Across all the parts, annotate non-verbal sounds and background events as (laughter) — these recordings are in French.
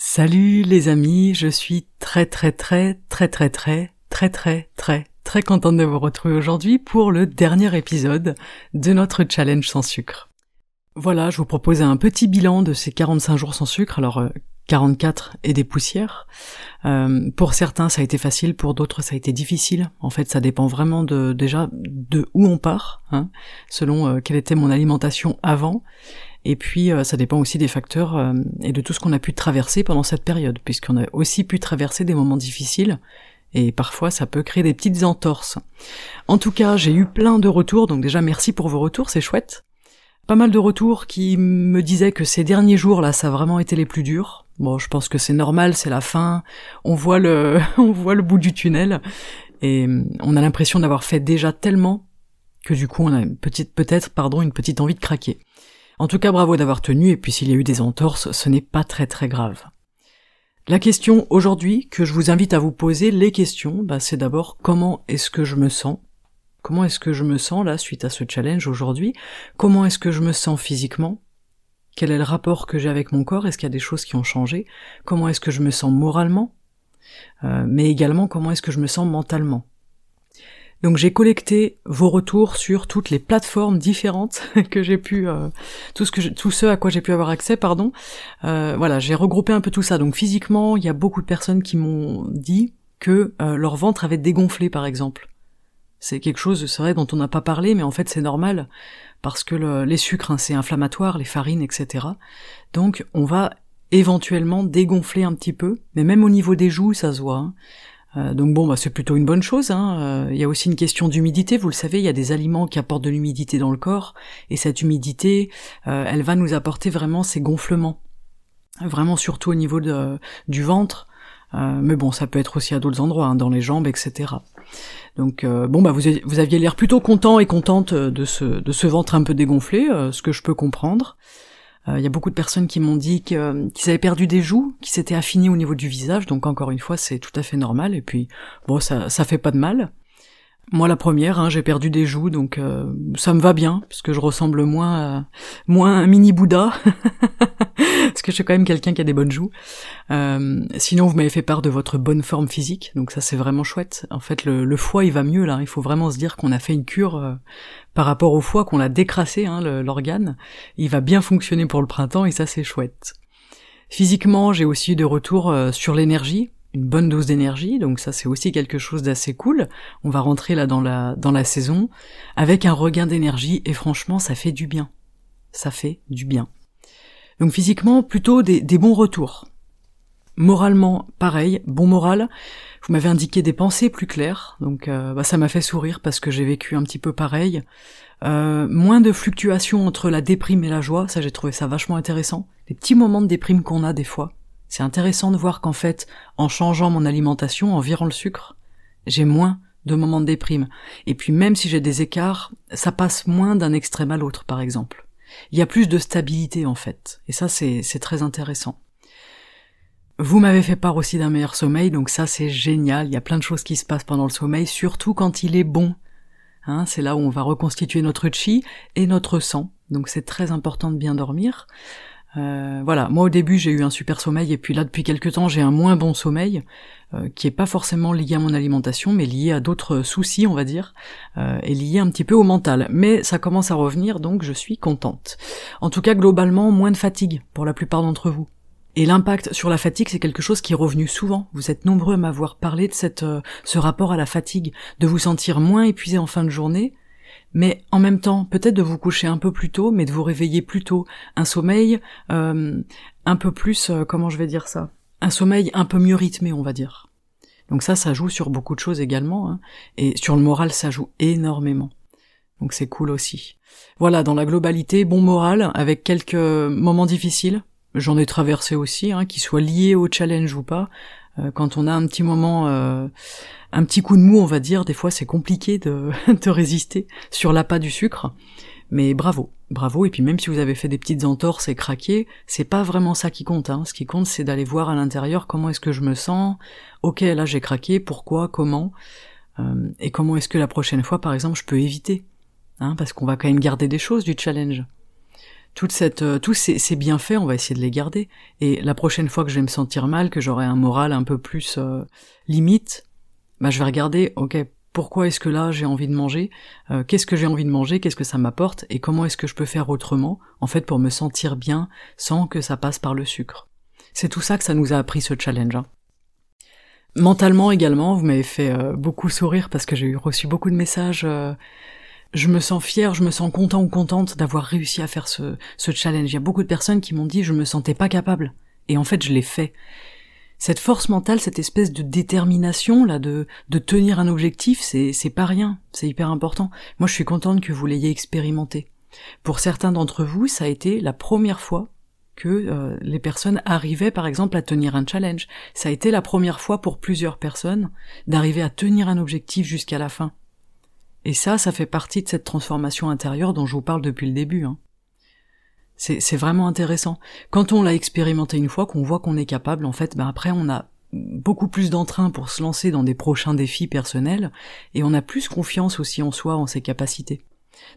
Salut les amis, je suis très très très très très très très très très très contente de vous retrouver aujourd'hui pour le dernier épisode de notre challenge sans sucre. Voilà, je vous propose un petit bilan de ces 45 jours sans sucre, alors 44 et des poussières. Euh, pour certains ça a été facile, pour d'autres ça a été difficile. En fait ça dépend vraiment de déjà de où on part, hein, selon euh, quelle était mon alimentation avant. Et puis euh, ça dépend aussi des facteurs euh, et de tout ce qu'on a pu traverser pendant cette période, puisqu'on a aussi pu traverser des moments difficiles, et parfois ça peut créer des petites entorses. En tout cas, j'ai eu plein de retours, donc déjà merci pour vos retours, c'est chouette. Pas mal de retours qui me disaient que ces derniers jours là, ça a vraiment été les plus durs. Bon, je pense que c'est normal, c'est la fin, on voit le, (laughs) on voit le bout du tunnel, et on a l'impression d'avoir fait déjà tellement que du coup on a peut-être, pardon, une petite envie de craquer. En tout cas, bravo d'avoir tenu, et puis s'il y a eu des entorses, ce n'est pas très très grave. La question aujourd'hui que je vous invite à vous poser, les questions, bah, c'est d'abord comment est-ce que je me sens? Comment est-ce que je me sens là suite à ce challenge aujourd'hui? Comment est-ce que je me sens physiquement? Quel est le rapport que j'ai avec mon corps? Est-ce qu'il y a des choses qui ont changé? Comment est-ce que je me sens moralement? Euh, Mais également comment est-ce que je me sens mentalement? Donc j'ai collecté vos retours sur toutes les plateformes différentes (laughs) que j'ai pu, euh, tout ce à quoi j'ai pu avoir accès, pardon. Euh, voilà, j'ai regroupé un peu tout ça. Donc physiquement, il y a beaucoup de personnes qui m'ont dit que euh, leur ventre avait dégonflé, par exemple. C'est quelque chose, c'est vrai, dont on n'a pas parlé, mais en fait c'est normal parce que les sucres, hein, c'est inflammatoire, les farines, etc. Donc on va éventuellement dégonfler un petit peu, mais même au niveau des joues, ça se voit. Hein. Euh, donc bon, bah, c'est plutôt une bonne chose. Hein. Euh, il y a aussi une question d'humidité. Vous le savez, il y a des aliments qui apportent de l'humidité dans le corps, et cette humidité, euh, elle va nous apporter vraiment ces gonflements, vraiment surtout au niveau du ventre. mais bon, ça peut être aussi à d'autres endroits, hein, dans les jambes, etc. Donc bon, bah vous, aviez l'air plutôt content et contente de ce ventre un peu dégonflé, ce que je peux comprendre. Il euh, y a beaucoup de personnes qui m'ont dit qu'ils avaient perdu des joues, qui s'étaient affinées au niveau du visage, donc encore une fois c'est tout à fait normal, et puis bon ça, ça fait pas de mal. Moi la première, hein, j'ai perdu des joues, donc euh, ça me va bien, parce que je ressemble moins à, moins à un mini Bouddha, (laughs) parce que je suis quand même quelqu'un qui a des bonnes joues. Euh, sinon vous m'avez fait part de votre bonne forme physique, donc ça c'est vraiment chouette. En fait le, foie il va mieux là, il faut vraiment se dire qu'on a fait une cure euh, par rapport au foie, qu'on l'a décrassé, hein, l'organe. Il va bien fonctionner pour le printemps et ça c'est chouette. Physiquement j'ai aussi eu de retours sur l'énergie, bonne dose d'énergie, donc ça c'est aussi quelque chose d'assez cool. On va rentrer là dans la, dans la saison avec un regain d'énergie et franchement ça fait du bien. Ça fait du bien. Donc physiquement plutôt des, des bons retours. Moralement pareil, bon moral. Vous m'avez indiqué des pensées plus claires, donc euh, bah, ça m'a fait sourire parce que j'ai vécu un petit peu pareil. Euh, moins de fluctuations entre la déprime et la joie, ça j'ai trouvé ça vachement intéressant. Les petits moments de déprime qu'on a des fois, c'est intéressant de voir qu'en fait, en changeant mon alimentation, en virant le sucre, j'ai moins de moments de déprime. Et puis même si j'ai des écarts, ça passe moins d'un extrême à l'autre, par exemple. Il y a plus de stabilité en fait. Et ça, c'est très intéressant. Vous m'avez fait part aussi d'un meilleur sommeil, donc ça c'est génial. Il y a plein de choses qui se passent pendant le sommeil, surtout quand il est bon. Hein, c'est là où on va reconstituer notre chi et notre sang. Donc c'est très important de bien dormir. Euh, voilà, moi au début j'ai eu un super sommeil et puis là depuis quelques temps j'ai un moins bon sommeil euh, qui est pas forcément lié à mon alimentation mais lié à d'autres soucis on va dire euh, et lié un petit peu au mental. Mais ça commence à revenir donc je suis contente. En tout cas globalement moins de fatigue pour la plupart d'entre vous. Et l'impact sur la fatigue, c'est quelque chose qui est revenu souvent. Vous êtes nombreux à m'avoir parlé de cette, ce rapport à la fatigue, de vous sentir moins épuisé en fin de journée, mais en même temps, peut-être de vous coucher un peu plus tôt, mais de vous réveiller plus tôt. Un sommeil euh, un peu plus, euh, comment je vais dire ça? Un sommeil un peu mieux rythmé, on va dire. Donc ça, ça joue sur beaucoup de choses également, hein. et sur le moral, ça joue énormément. Donc c'est cool aussi. Voilà, dans la globalité, bon moral, avec quelques moments difficiles. J'en ai traversé aussi, hein, qu'ils soient liés au challenge ou pas. Euh, quand on a un petit moment, euh, un petit coup de mou, on va dire, des fois c'est compliqué (laughs) de, résister sur l'appât du sucre. Mais bravo, bravo. Et puis même si vous avez fait des petites entorses et craqué, c'est pas vraiment ça qui compte. Hein. Ce qui compte, c'est d'aller voir à l'intérieur comment est-ce que je me sens. Ok, là j'ai craqué. Pourquoi? Comment? Euh, Et comment est-ce que la prochaine fois, par exemple, je peux éviter? Hein, Parce qu'on va quand même garder des choses du challenge. Toute cette, euh, tous ces, bienfaits, on va essayer de les garder. Et la prochaine fois que je vais me sentir mal, que j'aurai un moral un peu plus euh, limite, bah je vais regarder, ok, pourquoi est-ce que là j'ai envie de manger euh, Qu'est-ce que j'ai envie de manger Qu'est-ce que ça m'apporte Et comment est-ce que je peux faire autrement, en fait, pour me sentir bien sans que ça passe par le sucre C'est tout ça que ça nous a appris ce challenge. Hein. Mentalement également, vous m'avez fait beaucoup sourire parce que j'ai reçu beaucoup de messages je me sens fier, je me sens content ou contente d'avoir réussi à faire ce, ce challenge. Il y a beaucoup de personnes qui m'ont dit je me sentais pas capable. Et en fait, je l'ai fait. Cette force mentale, cette espèce de détermination là de, de tenir un objectif, c'est, c'est pas rien, c'est hyper important. Moi, je suis contente que vous l'ayez expérimenté. Pour certains d'entre vous, ça a été la première fois que euh, les personnes arrivaient par exemple à tenir un challenge. Ça a été la première fois pour plusieurs personnes d'arriver à tenir un objectif jusqu'à la fin. Et ça, ça fait partie de cette transformation intérieure dont je vous parle depuis le début. Hein. C'est vraiment intéressant. Quand on l'a expérimenté une fois, qu'on voit qu'on est capable, en fait, ben après on a beaucoup plus d'entrain pour se lancer dans des prochains défis personnels, et on a plus confiance aussi en soi, en ses capacités.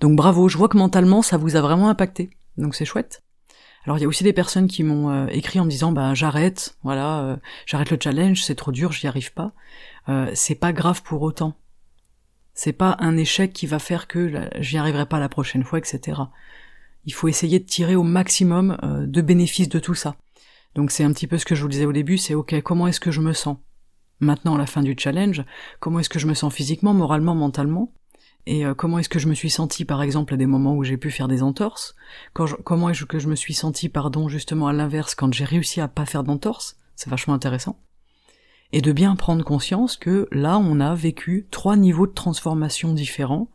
Donc bravo, je vois que mentalement ça vous a vraiment impacté. Donc c'est chouette. Alors il y a aussi des personnes qui m'ont euh, écrit en me disant bah j'arrête, voilà, euh, j'arrête le challenge, c'est trop dur, j'y arrive pas. Euh, c'est pas grave pour autant. C'est pas un échec qui va faire que j'y arriverai pas la prochaine fois, etc. Il faut essayer de tirer au maximum euh, de bénéfices de tout ça. Donc c'est un petit peu ce que je vous disais au début, c'est ok, comment est-ce que je me sens Maintenant, à la fin du challenge, comment est-ce que je me sens physiquement, moralement, mentalement? Et euh, comment est-ce que je me suis senti par exemple à des moments où j'ai pu faire des entorses? Comment est-ce que je me suis senti, pardon, justement à l'inverse quand j'ai réussi à pas faire d'entorse C'est vachement intéressant et de bien prendre conscience que là on a vécu trois niveaux de transformation différents,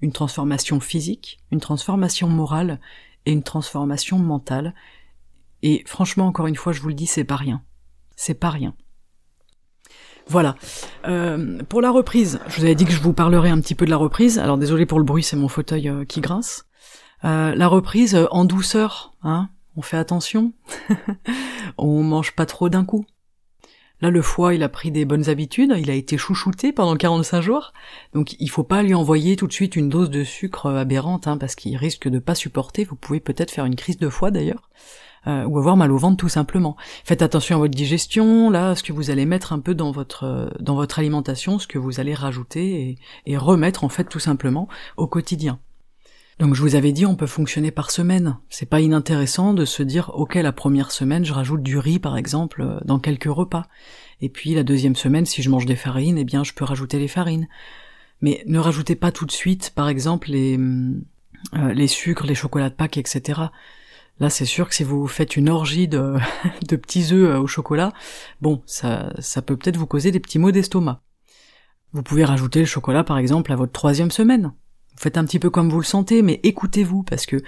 une transformation physique, une transformation morale et une transformation mentale. Et franchement, encore une fois, je vous le dis, c'est pas rien. C'est pas rien. Voilà. Euh, pour la reprise, je vous avais dit que je vous parlerai un petit peu de la reprise. Alors désolé pour le bruit, c'est mon fauteuil euh, qui grince. Euh, la reprise en douceur, hein. On fait attention. (laughs) on mange pas trop d'un coup. Là, le foie, il a pris des bonnes habitudes, il a été chouchouté pendant 45 jours, donc il faut pas lui envoyer tout de suite une dose de sucre aberrante, hein, parce qu'il risque de pas supporter, vous pouvez peut-être faire une crise de foie d'ailleurs, euh, ou avoir mal au ventre tout simplement. Faites attention à votre digestion, là, ce que vous allez mettre un peu dans votre, dans votre alimentation, ce que vous allez rajouter et remettre en fait tout simplement au quotidien. Donc je vous avais dit, on peut fonctionner par semaine. C'est pas inintéressant de se dire, ok, la première semaine, je rajoute du riz, par exemple, euh, dans quelques repas. Et puis la deuxième semaine, si je mange des farines, eh bien, je peux rajouter les farines. Mais ne rajoutez pas tout de suite, par exemple, les, euh, les sucres, les chocolats de Pâques, etc. Là, c'est sûr que si vous faites une orgie de, (laughs) de petits œufs euh, au chocolat, bon, ça, ça peut peut-être vous causer des petits maux d'estomac. Vous pouvez rajouter le chocolat, par exemple, à votre troisième semaine. Faites un petit peu comme vous le sentez, mais écoutez-vous parce que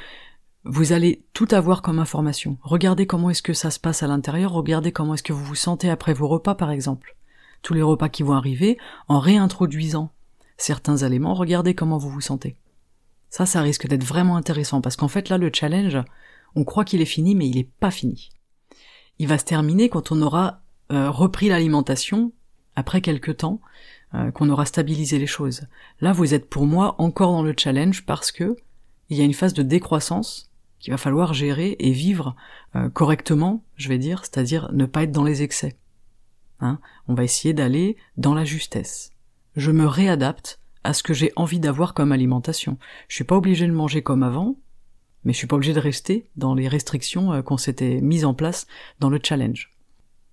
vous allez tout avoir comme information. Regardez comment est-ce que ça se passe à l'intérieur, regardez comment est-ce que vous vous sentez après vos repas par exemple. Tous les repas qui vont arriver, en réintroduisant certains éléments, regardez comment vous vous sentez. Ça, ça risque d'être vraiment intéressant parce qu'en fait là, le challenge, on croit qu'il est fini, mais il n'est pas fini. Il va se terminer quand on aura euh, repris l'alimentation après quelques temps euh, qu'on aura stabilisé les choses. Là, vous êtes pour moi encore dans le challenge parce que il y a une phase de décroissance qu'il va falloir gérer et vivre euh, correctement, je vais dire, c'est-à-dire ne pas être dans les excès. Hein? On va essayer d'aller dans la justesse. Je me réadapte à ce que j'ai envie d'avoir comme alimentation. Je suis pas obligé de manger comme avant, mais je suis pas obligé de rester dans les restrictions euh, qu'on s'était mises en place dans le challenge.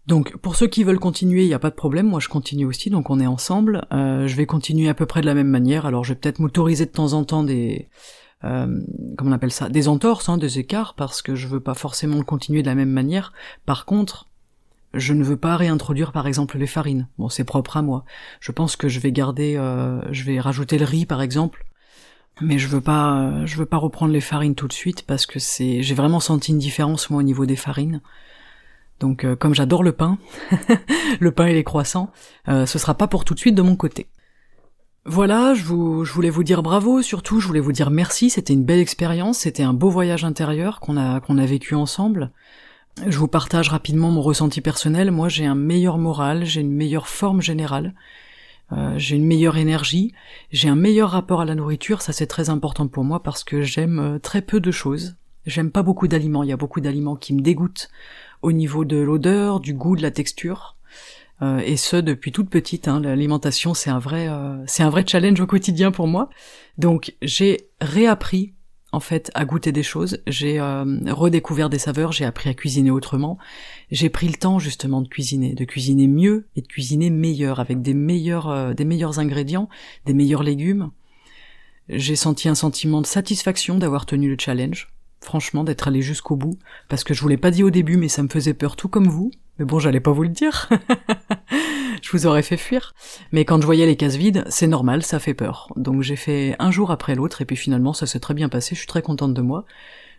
Donc pour ceux qui veulent continuer, il n'y a pas de problème, moi je continue aussi, donc on est ensemble. Euh, je vais continuer à peu près de la même manière, alors je vais peut-être m'autoriser de temps en temps des... Euh, comment on appelle ça Des entorses, hein, des écarts, parce que je veux pas forcément le continuer de la même manière. Par contre, je ne veux pas réintroduire par exemple les farines. Bon, c'est propre à moi. Je pense que je vais garder, euh, je vais rajouter le riz par exemple, mais je veux pas, euh, je veux pas reprendre les farines tout de suite parce que c'est, j'ai vraiment senti une différence moi au niveau des farines. Donc euh, comme j'adore le pain, (laughs) le pain et les croissants, euh, ce sera pas pour tout de suite de mon côté. Voilà, je, voulais vous dire bravo, surtout je voulais vous dire merci, c'était une belle expérience, c'était un beau voyage intérieur qu'on a, vécu ensemble. Je vous partage rapidement mon ressenti personnel, moi j'ai un meilleur moral, j'ai une meilleure forme générale, euh, j'ai une meilleure énergie, j'ai un meilleur rapport à la nourriture, ça c'est très important pour moi parce que j'aime très peu de choses, J'aime pas beaucoup d'aliments, il y a beaucoup d'aliments qui me dégoûtent au niveau de l'odeur, du goût, de la texture. Euh, et ce depuis toute petite. Hein, L'alimentation, c'est un vrai, euh, c'est un vrai challenge au quotidien pour moi. Donc j'ai réappris en fait à goûter des choses. J'ai euh, redécouvert des saveurs. J'ai appris à cuisiner autrement. J'ai pris le temps justement de cuisiner, de cuisiner mieux et de cuisiner meilleur avec des meilleurs, des meilleurs ingrédients, des meilleurs légumes. J'ai senti un sentiment de satisfaction d'avoir tenu le challenge franchement, d'être allé jusqu'au bout, parce que je vous l'ai pas dit au début, mais ça me faisait peur tout comme vous. Mais bon, j'allais pas vous le dire. (laughs) je vous aurais fait fuir. Mais quand je voyais les cases vides, c'est normal, ça fait peur. Donc j'ai fait un jour après l'autre, et puis finalement, ça s'est très bien passé, je suis très contente de moi.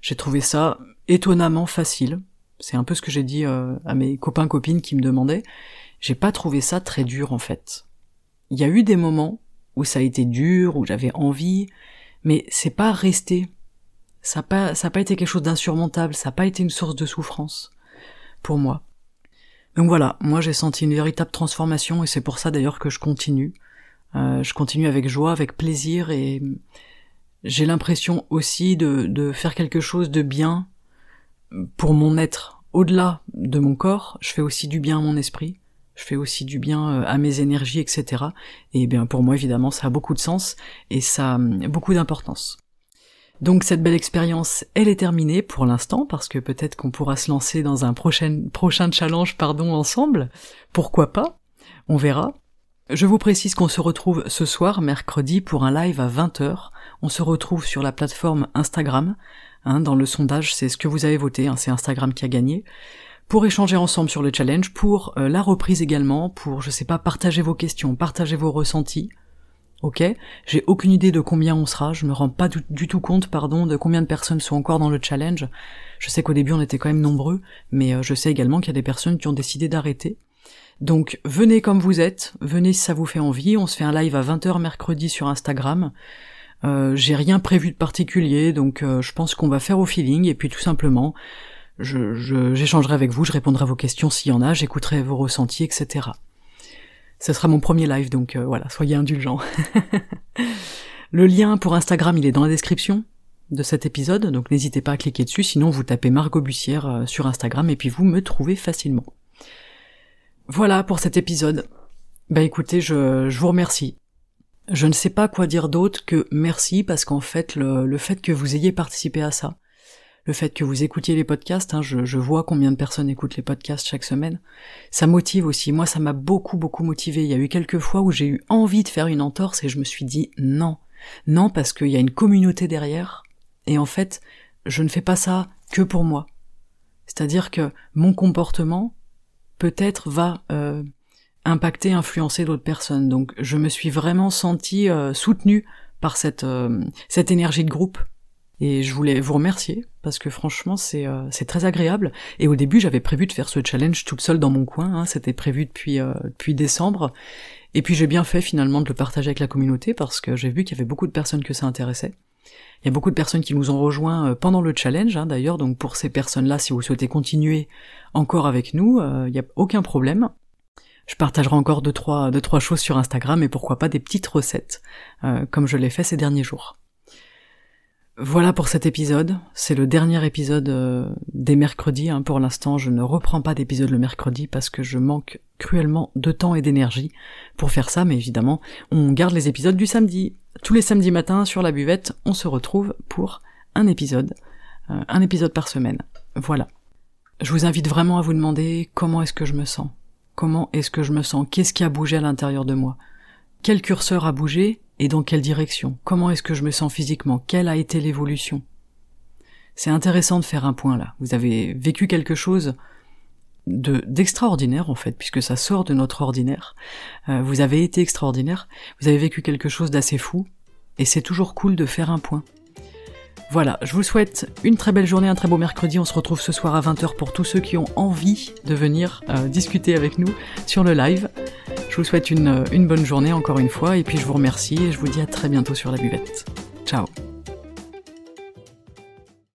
J'ai trouvé ça étonnamment facile. C'est un peu ce que j'ai dit euh, à mes copains copines qui me demandaient. J'ai pas trouvé ça très dur en fait. Il y a eu des moments où ça a été dur, où j'avais envie, mais c'est pas resté ça n'a pas, pas été quelque chose d'insurmontable, ça n'a pas été une source de souffrance pour moi. Donc voilà, moi j'ai senti une véritable transformation et c'est pour ça d'ailleurs que je continue. Euh, je continue avec joie, avec plaisir et j'ai l'impression aussi de, de faire quelque chose de bien pour mon être. Au-delà de mon corps, je fais aussi du bien à mon esprit, je fais aussi du bien euh, à mes énergies, etc. Et bien pour moi évidemment ça a beaucoup de sens et ça a beaucoup d'importance. Donc cette belle expérience, elle est terminée pour l'instant parce que peut-être qu'on pourra se lancer dans un prochain, prochain challenge pardon ensemble. Pourquoi pas? On verra. Je vous précise qu'on se retrouve ce soir, mercredi, pour un live à 20h. On se retrouve sur la plateforme Instagram. Hein, dans le sondage, c'est ce que vous avez voté, hein, c'est Instagram qui a gagné. Pour échanger ensemble sur le challenge, pour euh, la reprise également, pour, je sais pas, partager vos questions, partager vos ressentis. Ok, j'ai aucune idée de combien on sera, je me rends pas du, tout compte, pardon, de combien de personnes sont encore dans le challenge. Je sais qu'au début on était quand même nombreux, mais euh, je sais également qu'il y a des personnes qui ont décidé d'arrêter. Donc venez comme vous êtes, venez si ça vous fait envie, on se fait un live à 20h mercredi sur Instagram. Euh, j'ai rien prévu de particulier, donc euh, je pense qu'on va faire au feeling, et puis tout simplement, j'échangerai avec vous, je répondrai à vos questions s'il y en a, j'écouterai vos ressentis, etc. Ce sera mon premier live, donc euh, voilà, soyez indulgents. (laughs) le lien pour Instagram, il est dans la description de cet épisode, donc n'hésitez pas à cliquer dessus, sinon vous tapez Margot Bussière euh, sur Instagram et puis vous me trouvez facilement. Voilà pour cet épisode. Bah écoutez, je, je vous remercie. Je ne sais pas quoi dire d'autre que merci parce qu'en fait le, le fait que vous ayez participé à ça, le fait que vous écoutiez les podcasts, hein, je, vois combien de personnes écoutent les podcasts chaque semaine, ça motive aussi. Moi, ça m'a beaucoup, beaucoup motivé. Il y a eu quelques fois où j'ai eu envie de faire une entorse et je me suis dit non. Non, parce qu'il y a une communauté derrière. Et en fait, je ne fais pas ça que pour moi. C'est-à-dire que mon comportement, peut-être, va euh, impacter, influencer d'autres personnes. Donc, je me suis vraiment sentie euh, soutenue par cette, euh, cette énergie de groupe et je voulais vous remercier parce que franchement c'est euh, c'est très agréable. Et au début j'avais prévu de faire ce challenge toute seule dans mon coin, hein. c'était prévu depuis euh, depuis décembre. Et puis j'ai bien fait finalement de le partager avec la communauté parce que j'ai vu qu'il y avait beaucoup de personnes que ça intéressait. Il y a beaucoup de personnes qui nous ont rejoints euh, pendant le challenge hein, d'ailleurs, donc pour ces personnes-là, si vous souhaitez continuer encore avec nous, il n'y a aucun problème. Je partagerai encore deux trois, deux, trois choses sur Instagram et pourquoi pas des petites recettes, comme je l'ai fait ces derniers jours. Voilà pour cet épisode. C'est le dernier épisode euh, des mercredis. Hein. Pour l'instant, je ne reprends pas d'épisode le mercredi parce que je manque cruellement de temps et d'énergie pour faire ça. Mais évidemment, on garde les épisodes du samedi. Tous les samedis matins sur la buvette, on se retrouve pour un épisode, euh, un épisode par semaine. Voilà. Je vous invite vraiment à vous demander comment est-ce que je me sens? Comment est-ce que je me sens? Qu'est-ce qui a bougé à l'intérieur de moi? Quel curseur a bougé? Et dans quelle direction? Comment est-ce que je me sens physiquement? Quelle a été l'évolution? C'est intéressant de faire un point là. Vous avez vécu quelque chose de d'extraordinaire en fait, puisque ça sort de notre ordinaire. Euh, vous avez été extraordinaire, vous avez vécu quelque chose d'assez fou, et c'est toujours cool de faire un point. Voilà, je vous souhaite une très belle journée, un très beau mercredi. On se retrouve ce soir à 20h pour tous ceux qui ont envie de venir euh, discuter avec nous sur le live. Je vous souhaite une, bonne journée encore une fois et puis je vous remercie et je vous dis à très bientôt sur la buvette. Ciao